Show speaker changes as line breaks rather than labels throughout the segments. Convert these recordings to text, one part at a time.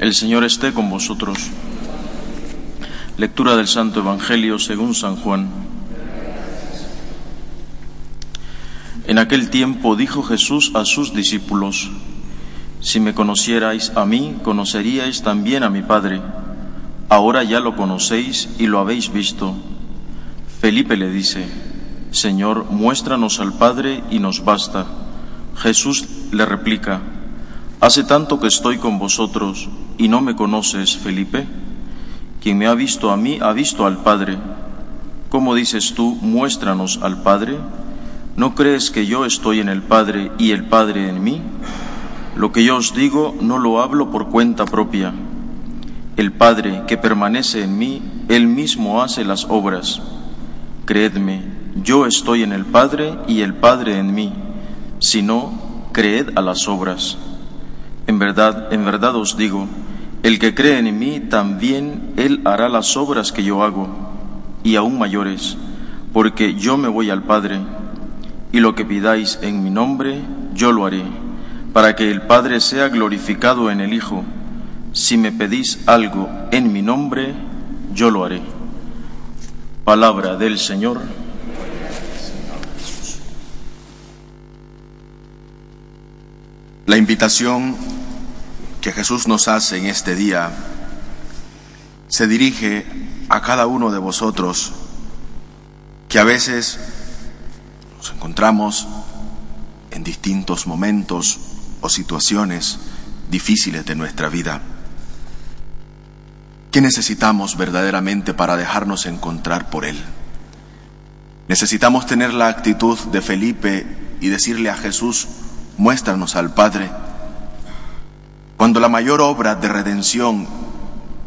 El Señor esté con vosotros. Lectura del Santo Evangelio según San Juan. En aquel tiempo dijo Jesús a sus discípulos, Si me conocierais a mí, conoceríais también a mi Padre. Ahora ya lo conocéis y lo habéis visto. Felipe le dice, Señor, muéstranos al Padre y nos basta. Jesús le replica, Hace tanto que estoy con vosotros y no me conoces, Felipe. Quien me ha visto a mí ha visto al Padre. ¿Cómo dices tú, muéstranos al Padre? ¿No crees que yo estoy en el Padre y el Padre en mí? Lo que yo os digo no lo hablo por cuenta propia. El Padre que permanece en mí, Él mismo hace las obras. Creedme, yo estoy en el Padre y el Padre en mí. Si no, creed a las obras. En verdad, en verdad os digo, el que cree en mí, también él hará las obras que yo hago, y aún mayores, porque yo me voy al Padre, y lo que pidáis en mi nombre, yo lo haré, para que el Padre sea glorificado en el Hijo. Si me pedís algo en mi nombre, yo lo haré. Palabra del Señor.
La invitación que Jesús nos hace en este día se dirige a cada uno de vosotros que a veces nos encontramos en distintos momentos o situaciones difíciles de nuestra vida. ¿Qué necesitamos verdaderamente para dejarnos encontrar por Él? Necesitamos tener la actitud de Felipe y decirle a Jesús, muéstranos al Padre cuando la mayor obra de redención,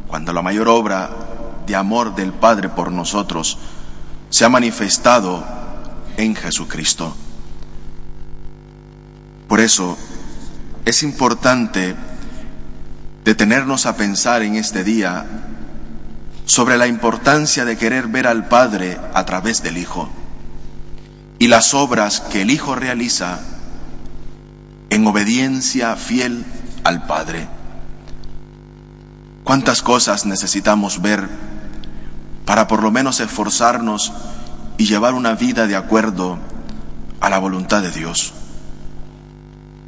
cuando la mayor obra de amor del Padre por nosotros se ha manifestado en Jesucristo. Por eso es importante detenernos a pensar en este día sobre la importancia de querer ver al Padre a través del Hijo y las obras que el Hijo realiza en obediencia fiel al Padre. ¿Cuántas cosas necesitamos ver para por lo menos esforzarnos y llevar una vida de acuerdo a la voluntad de Dios?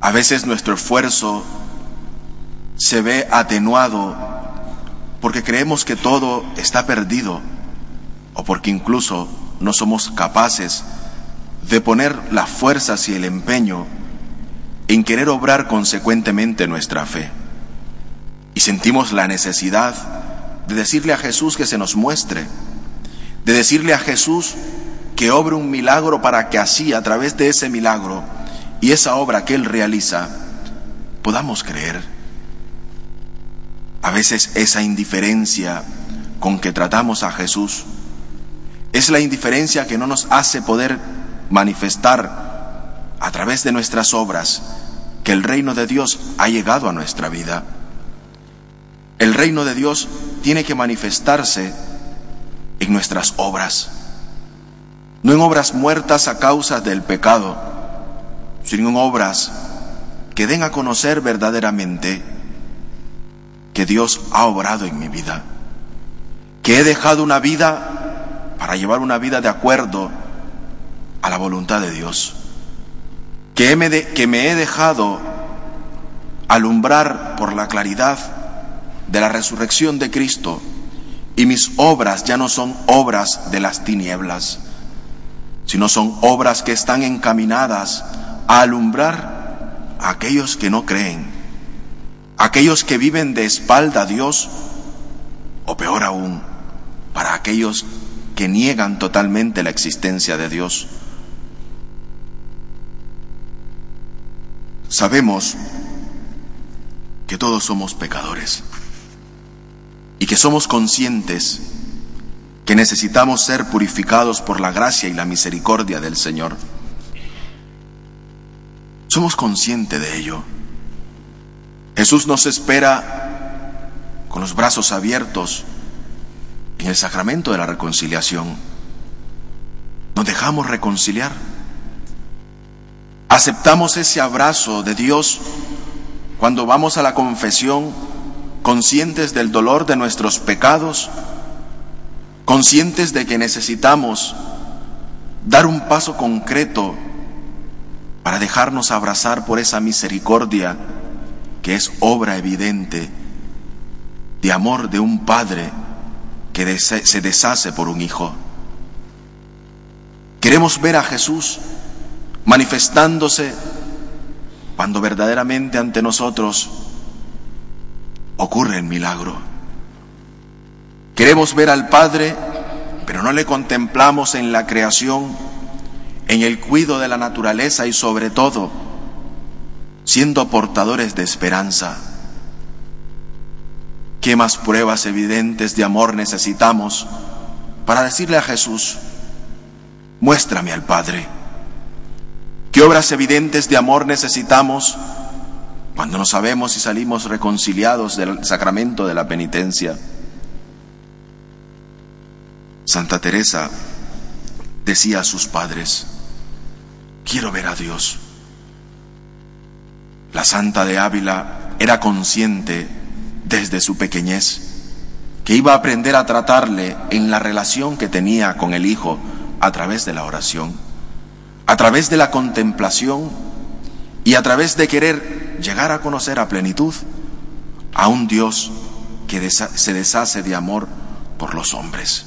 A veces nuestro esfuerzo se ve atenuado porque creemos que todo está perdido o porque incluso no somos capaces de poner las fuerzas y el empeño en querer obrar consecuentemente nuestra fe. Y sentimos la necesidad de decirle a Jesús que se nos muestre, de decirle a Jesús que obre un milagro para que así, a través de ese milagro y esa obra que Él realiza, podamos creer. A veces esa indiferencia con que tratamos a Jesús es la indiferencia que no nos hace poder manifestar a través de nuestras obras que el reino de Dios ha llegado a nuestra vida. El reino de Dios tiene que manifestarse en nuestras obras, no en obras muertas a causa del pecado, sino en obras que den a conocer verdaderamente que Dios ha obrado en mi vida, que he dejado una vida para llevar una vida de acuerdo a la voluntad de Dios que me, he dejado alumbrar por la claridad de la resurrección de Cristo y mis obras ya no son obras de las tinieblas, sino son obras que están encaminadas a alumbrar a aquellos que no creen, aquellos que viven de espalda a Dios, o peor aún, para aquellos que niegan totalmente la existencia de Dios. Sabemos que todos somos pecadores y que somos conscientes que necesitamos ser purificados por la gracia y la misericordia del Señor. Somos conscientes de ello. Jesús nos espera con los brazos abiertos en el sacramento de la reconciliación. Nos dejamos reconciliar. Aceptamos ese abrazo de Dios cuando vamos a la confesión conscientes del dolor de nuestros pecados, conscientes de que necesitamos dar un paso concreto para dejarnos abrazar por esa misericordia que es obra evidente de amor de un padre que se deshace por un hijo. Queremos ver a Jesús manifestándose cuando verdaderamente ante nosotros ocurre el milagro. Queremos ver al Padre, pero no le contemplamos en la creación, en el cuidado de la naturaleza y sobre todo siendo portadores de esperanza. ¿Qué más pruebas evidentes de amor necesitamos para decirle a Jesús, muéstrame al Padre? ¿Qué obras evidentes de amor necesitamos cuando no sabemos y salimos reconciliados del sacramento de la penitencia? Santa Teresa decía a sus padres, quiero ver a Dios. La Santa de Ávila era consciente desde su pequeñez que iba a aprender a tratarle en la relación que tenía con el Hijo a través de la oración a través de la contemplación y a través de querer llegar a conocer a plenitud a un Dios que se deshace de amor por los hombres.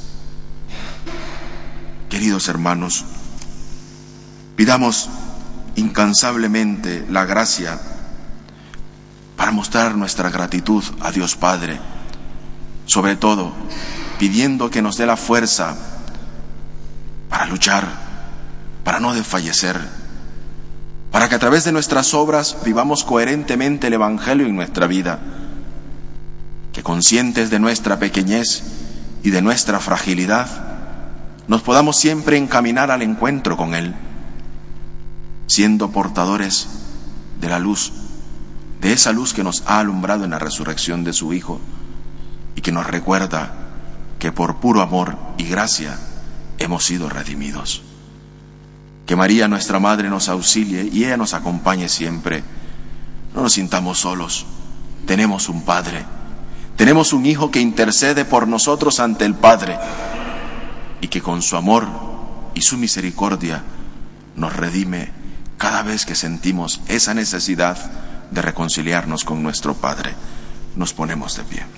Queridos hermanos, pidamos incansablemente la gracia para mostrar nuestra gratitud a Dios Padre, sobre todo pidiendo que nos dé la fuerza para luchar para no desfallecer, para que a través de nuestras obras vivamos coherentemente el Evangelio en nuestra vida, que conscientes de nuestra pequeñez y de nuestra fragilidad, nos podamos siempre encaminar al encuentro con Él, siendo portadores de la luz, de esa luz que nos ha alumbrado en la resurrección de su Hijo y que nos recuerda que por puro amor y gracia hemos sido redimidos. Que María, nuestra Madre, nos auxilie y ella nos acompañe siempre. No nos sintamos solos. Tenemos un Padre. Tenemos un Hijo que intercede por nosotros ante el Padre y que con su amor y su misericordia nos redime cada vez que sentimos esa necesidad de reconciliarnos con nuestro Padre. Nos ponemos de pie.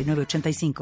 85